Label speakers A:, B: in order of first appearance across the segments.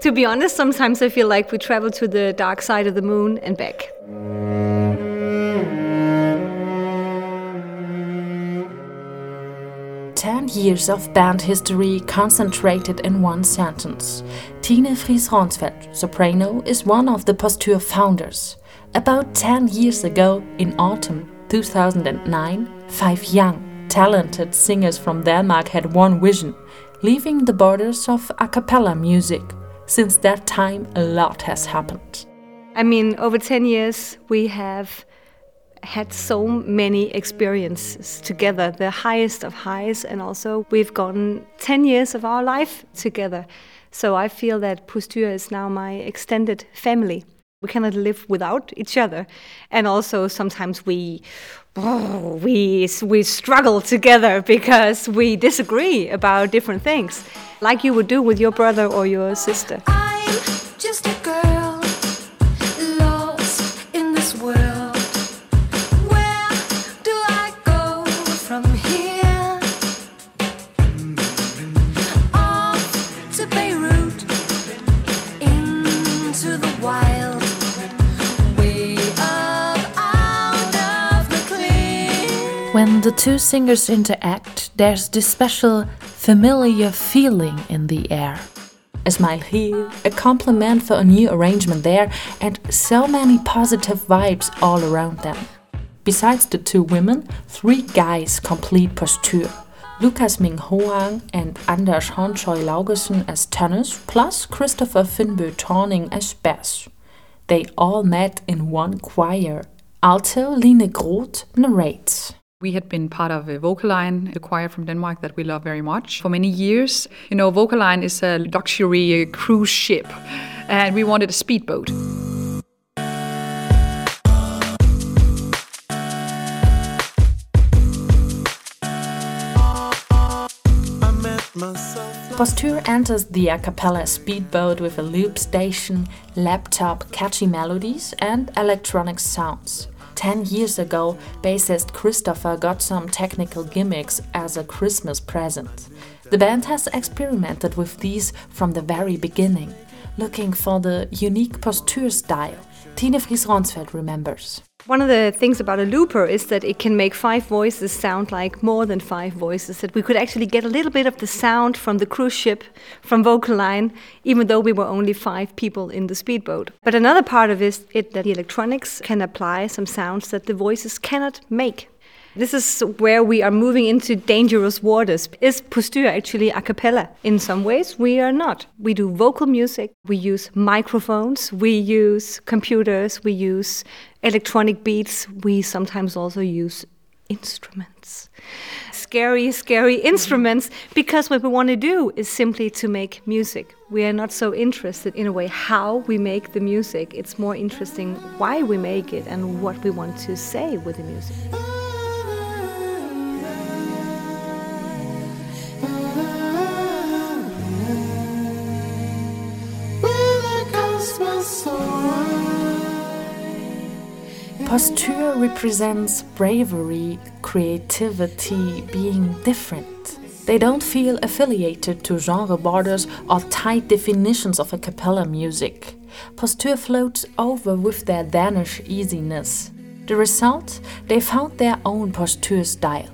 A: To be honest, sometimes I feel like we travel to the dark side of the moon and back.
B: Ten years of band history concentrated in one sentence. Tine Fries Ronsfeldt, soprano, is one of the Postyr founders. About 10 years ago, in autumn 2009, five young, talented singers from Denmark had one vision leaving the borders of a cappella music. Since that time, a lot has happened.
A: I mean, over 10 years, we have had so many experiences together, the highest of highs, and also we've gone 10 years of our life together. So I feel that Postyr is now my extended family. We cannot live without each other. And also sometimes we oh, we we struggle together because we disagree about different things, like you would do with your brother or your sister.
B: When the two singers interact, there's this special familiar feeling in the air. A smile here, a compliment for a new arrangement there, and so many positive vibes all around them. Besides the two women, three guys complete Postyr. Lukas Ming Hoang and Anders Hornchøy Laugesen as tenors, plus Christopher Finbø Torning as bass. They all met in one choir. Alto Line Groth narrates.
C: We had been part of a Vocal Line, a choir from Denmark that we love very much for many years. You know, Vocal Line is a luxury cruise ship, and we wanted a speedboat.
B: Postyr enters the a cappella speedboat with a loop station, laptop, catchy melodies, and electronic sounds. 10 years ago, bassist Christopher got some technical gimmicks as a Christmas present. The band has experimented with these from the very beginning, looking for the unique Postyr style. Tine Fries Ronsfeld remembers.
A: One of the things about a looper is that it can make five voices sound like more than five voices. That we could actually get a little bit of the sound from the cruise ship, from Vocal Line, even though we were only five people in the speedboat. But another part of it is that the electronics can apply some sounds that the voices cannot make. This is where we are moving into dangerous waters. Is Postyr actually a cappella? In some ways, we are not. We do vocal music, we use microphones, we use computers, we use electronic beats, we sometimes also use instruments. Scary, scary instruments, because what we want to do is simply to make music. We are not so interested in a way how we make the music. It's more interesting why we make it and what we want to say with the music.
B: Postyr represents bravery, creativity, being different. They don't feel affiliated to genre borders or tight definitions of a cappella music. Postyr floats over with their Danish easiness. The result? They found their own Postyr style.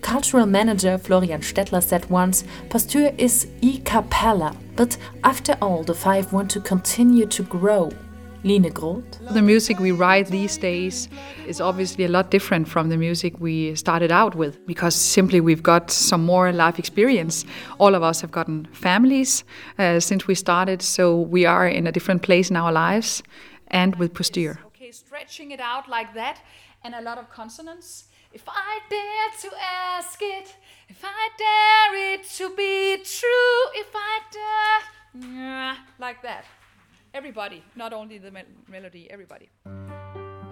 B: Cultural manager Florian Stettler said once, Postyr is e cappella, but after all, the five want to continue to grow Line Groth.
C: The music we write these days is obviously a lot different from the music we started out with because simply we've got some more life experience. All of us have gotten families uh, since we started, so we are in a different place in our lives and with Postyr.
D: Okay, stretching it out like that and a lot of consonants. If I dare to ask it, if I dare it to be true, if I dare, like that. Everybody, not only the melody, everybody.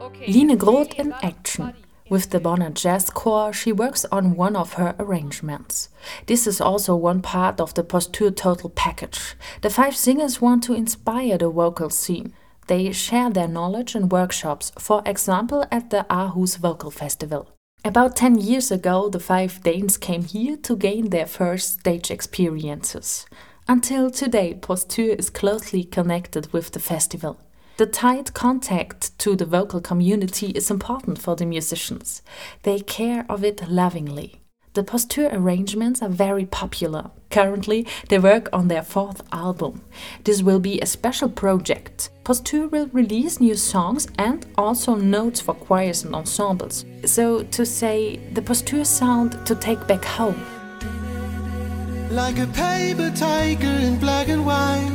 B: Okay. Line Groth in action. With the Bonner Jazzchor, she works on one of her arrangements. This is also one part of the Postyr Total package. The five singers want to inspire the vocal scene. They share their knowledge in workshops, for example, at the Aarhus Vocal Festival. About 10 years ago, the five Danes came here to gain their first stage experiences. Until today, Postyr is closely connected with the festival. The tight contact to the vocal community is important for the musicians. They care of it lovingly. The Postyr arrangements are very popular. Currently, they work on their fourth album. This will be a special project. Postyr will release new songs and also notes for choirs and ensembles. So, to say, the Postyr sound to take back home.
E: Like a paper tiger in black and white.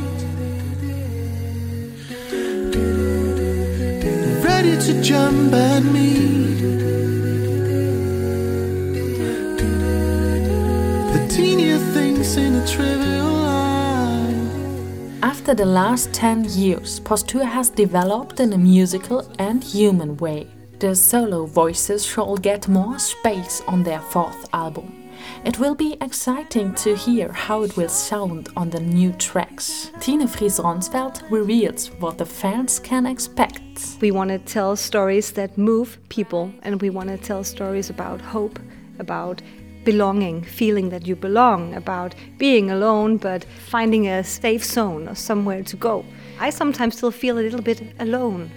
E: Ready to jump at me. The teenier things in a trivial life.
B: After the last 10 years, Postyr has developed in a musical and human way. The solo voices shall get more space on their fourth album. It will be exciting to hear how it will sound on the new tracks. Tine Fries Ronsfeld reveals what the fans can expect.
A: We want to tell stories that move people, and we want to tell stories about hope, about belonging, feeling that you belong, about being alone but finding a safe zone or somewhere to go. I sometimes still feel a little bit alone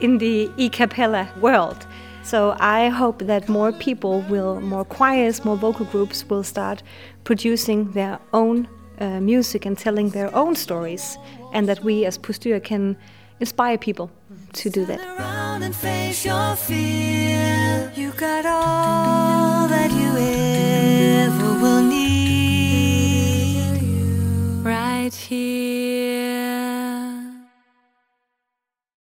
A: in the e cappella world. So I hope that more people will, more choirs, more vocal groups will start producing their own uh, music and telling their own stories, and that we as Postyr can inspire people to do that.